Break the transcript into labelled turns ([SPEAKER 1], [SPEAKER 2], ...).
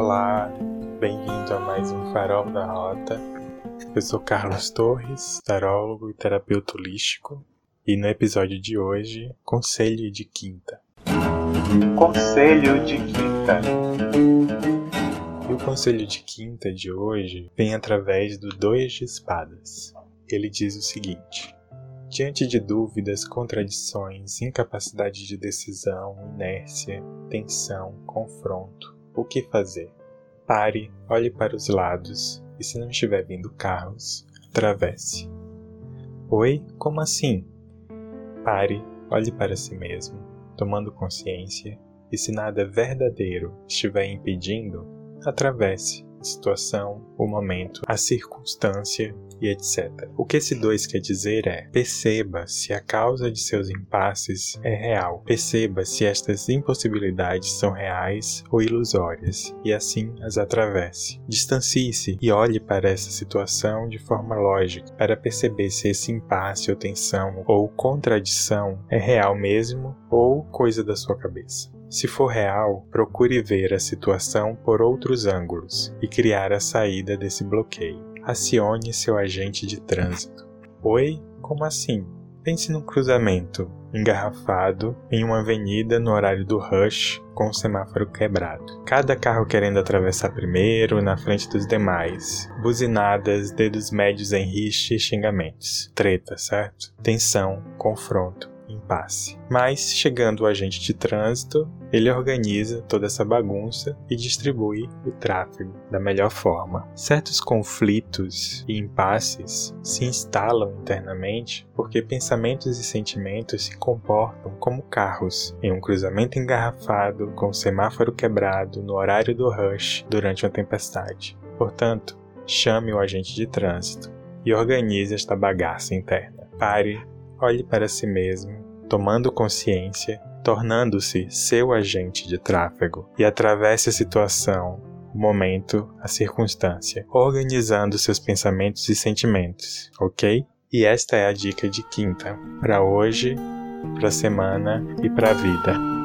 [SPEAKER 1] Olá, bem-vindo a mais um Farol da Rota. Eu sou Carlos Torres, tarólogo e terapeuta holístico, e no episódio de hoje, Conselho de Quinta. Conselho de Quinta. E o conselho de quinta de hoje vem através do Dois de Espadas. Ele diz o seguinte: Diante de dúvidas, contradições, incapacidade de decisão, inércia, tensão, confronto, o que fazer? Pare, olhe para os lados e, se não estiver vindo carros, atravesse. Oi? Como assim? Pare, olhe para si mesmo, tomando consciência, e se nada verdadeiro estiver impedindo, atravesse a situação, o momento, a circunstância e etc. O que esse 2 quer dizer é: perceba se a causa de seus impasses é real, perceba se estas impossibilidades são reais ou ilusórias, e assim as atravesse. Distancie-se e olhe para essa situação de forma lógica, para perceber se esse impasse ou tensão ou contradição é real mesmo ou coisa da sua cabeça. Se for real, procure ver a situação por outros ângulos e criar a saída desse bloqueio. Acione seu agente de trânsito. Oi? Como assim? Pense num cruzamento engarrafado em uma avenida no horário do rush com o semáforo quebrado. Cada carro querendo atravessar primeiro, na frente dos demais. Buzinadas, dedos médios em rixa e xingamentos. Treta, certo? Tensão, confronto impasse. Mas, chegando o agente de trânsito, ele organiza toda essa bagunça e distribui o tráfego da melhor forma. Certos conflitos e impasses se instalam internamente porque pensamentos e sentimentos se comportam como carros em um cruzamento engarrafado com o semáforo quebrado no horário do rush durante uma tempestade. Portanto, chame o agente de trânsito e organize esta bagaça interna. Pare, olhe para si mesmo tomando consciência, tornando-se seu agente de tráfego e atravesse a situação, o momento, a circunstância, organizando seus pensamentos e sentimentos, ok? E esta é a dica de quinta para hoje, para a semana e para a vida.